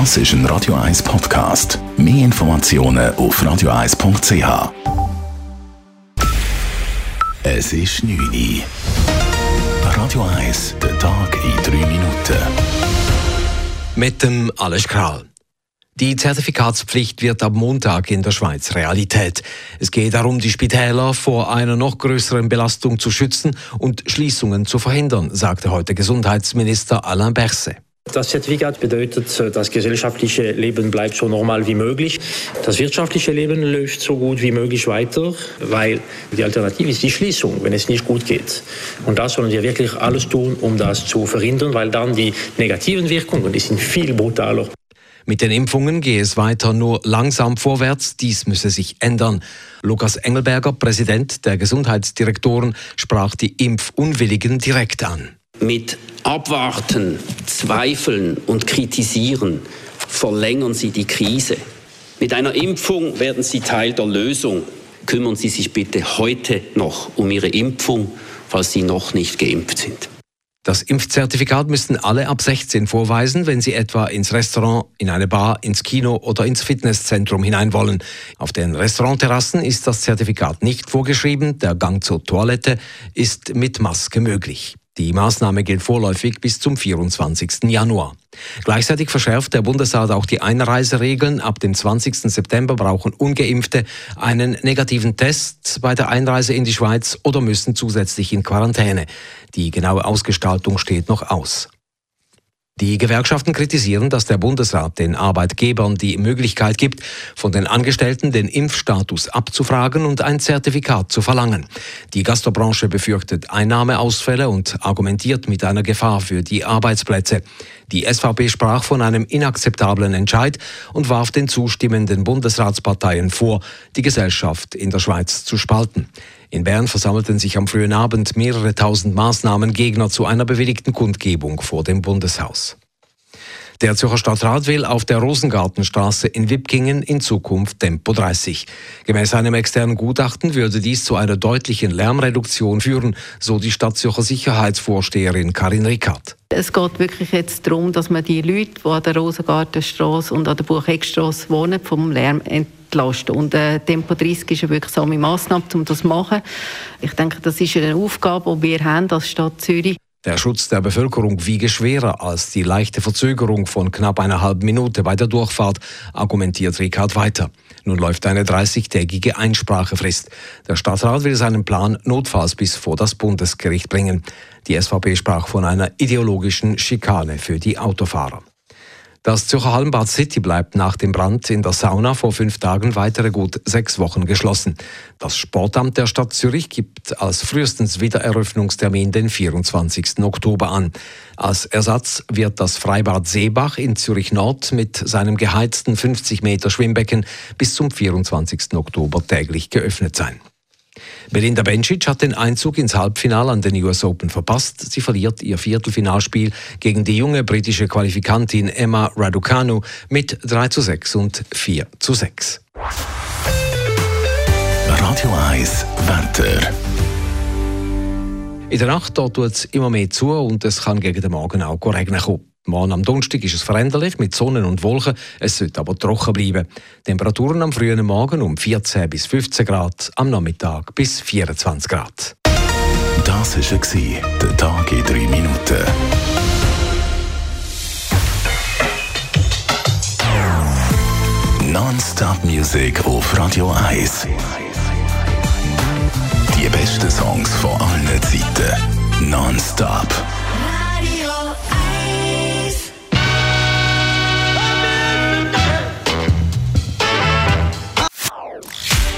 Das ist ein Radio 1 Podcast. Mehr Informationen auf radio1.ch. Es ist 9 Uhr. Radio 1, der Tag in 3 Minuten. Mit dem Alles Kral. Die Zertifikatspflicht wird ab Montag in der Schweiz Realität. Es geht darum, die Spitäler vor einer noch größeren Belastung zu schützen und Schließungen zu verhindern, sagte heute Gesundheitsminister Alain Berset. Das Zertifikat bedeutet, äh, das gesellschaftliche Leben bleibt so normal wie möglich. Das wirtschaftliche Leben läuft so gut wie möglich weiter, weil die Alternative ist die Schließung, wenn es nicht gut geht. Und da sollen wir wirklich alles tun, um das zu verhindern, weil dann die negativen Wirkungen, die sind viel brutaler. Mit den Impfungen gehe es weiter nur langsam vorwärts. Dies müsse sich ändern. Lukas Engelberger, Präsident der Gesundheitsdirektoren, sprach die Impfunwilligen direkt an. Mit Abwarten, Zweifeln und Kritisieren verlängern Sie die Krise. Mit einer Impfung werden Sie Teil der Lösung. Kümmern Sie sich bitte heute noch um Ihre Impfung, falls Sie noch nicht geimpft sind. Das Impfzertifikat müssten alle ab 16 vorweisen, wenn sie etwa ins Restaurant, in eine Bar, ins Kino oder ins Fitnesszentrum hinein wollen. Auf den Restaurantterrassen ist das Zertifikat nicht vorgeschrieben. Der Gang zur Toilette ist mit Maske möglich. Die Maßnahme gilt vorläufig bis zum 24. Januar. Gleichzeitig verschärft der Bundesrat auch die Einreiseregeln. Ab dem 20. September brauchen ungeimpfte einen negativen Test bei der Einreise in die Schweiz oder müssen zusätzlich in Quarantäne. Die genaue Ausgestaltung steht noch aus. Die Gewerkschaften kritisieren, dass der Bundesrat den Arbeitgebern die Möglichkeit gibt, von den Angestellten den Impfstatus abzufragen und ein Zertifikat zu verlangen. Die Gastrobranche befürchtet Einnahmeausfälle und argumentiert mit einer Gefahr für die Arbeitsplätze. Die SVP sprach von einem inakzeptablen Entscheid und warf den zustimmenden Bundesratsparteien vor, die Gesellschaft in der Schweiz zu spalten. In Bern versammelten sich am frühen Abend mehrere tausend Maßnahmengegner zu einer bewilligten Kundgebung vor dem Bundeshaus. Der Zürcher Stadtrat will auf der Rosengartenstraße in Wipkingen in Zukunft Tempo 30. Gemäß einem externen Gutachten würde dies zu einer deutlichen Lärmreduktion führen, so die Stadtzürcher Sicherheitsvorsteherin Karin Rickard. Es geht wirklich jetzt darum, dass man die Leute, die an der Rosengartenstraße und an der Bucheckstraße wohnen, vom Lärm entlasten. Und äh, Tempo 30 ist eine wirksame Massnahme, um das zu machen. Ich denke, das ist eine Aufgabe, die wir haben als Stadt Zürich. Der Schutz der Bevölkerung wiege schwerer als die leichte Verzögerung von knapp einer halben Minute bei der Durchfahrt, argumentiert Ricard weiter. Nun läuft eine 30-tägige Einsprachefrist. Der Stadtrat will seinen Plan notfalls bis vor das Bundesgericht bringen. Die SVP sprach von einer ideologischen Schikane für die Autofahrer. Das Zürcher Hallenbad City bleibt nach dem Brand in der Sauna vor fünf Tagen weitere gut sechs Wochen geschlossen. Das Sportamt der Stadt Zürich gibt als frühestens Wiedereröffnungstermin den 24. Oktober an. Als Ersatz wird das Freibad Seebach in Zürich Nord mit seinem geheizten 50 Meter Schwimmbecken bis zum 24. Oktober täglich geöffnet sein. Belinda Bencic hat den Einzug ins Halbfinale an den US Open verpasst. Sie verliert ihr Viertelfinalspiel gegen die junge britische Qualifikantin Emma Raducanu mit 3 zu 6 und 4 zu 6. Radio 1 Wetter. In der Nacht tut es immer mehr zu und es kann gegen den Morgen auch regnen kommen. Morgen am Donnerstag ist es veränderlich mit Sonne und Wolken. Es sollte aber trocken bleiben. Temperaturen am frühen Morgen um 14 bis 15 Grad, am Nachmittag bis 24 Grad. Das war der Tag in drei Minuten. Non-Stop Music auf Radio 1. Die besten Songs von allen Zeiten. Non-Stop.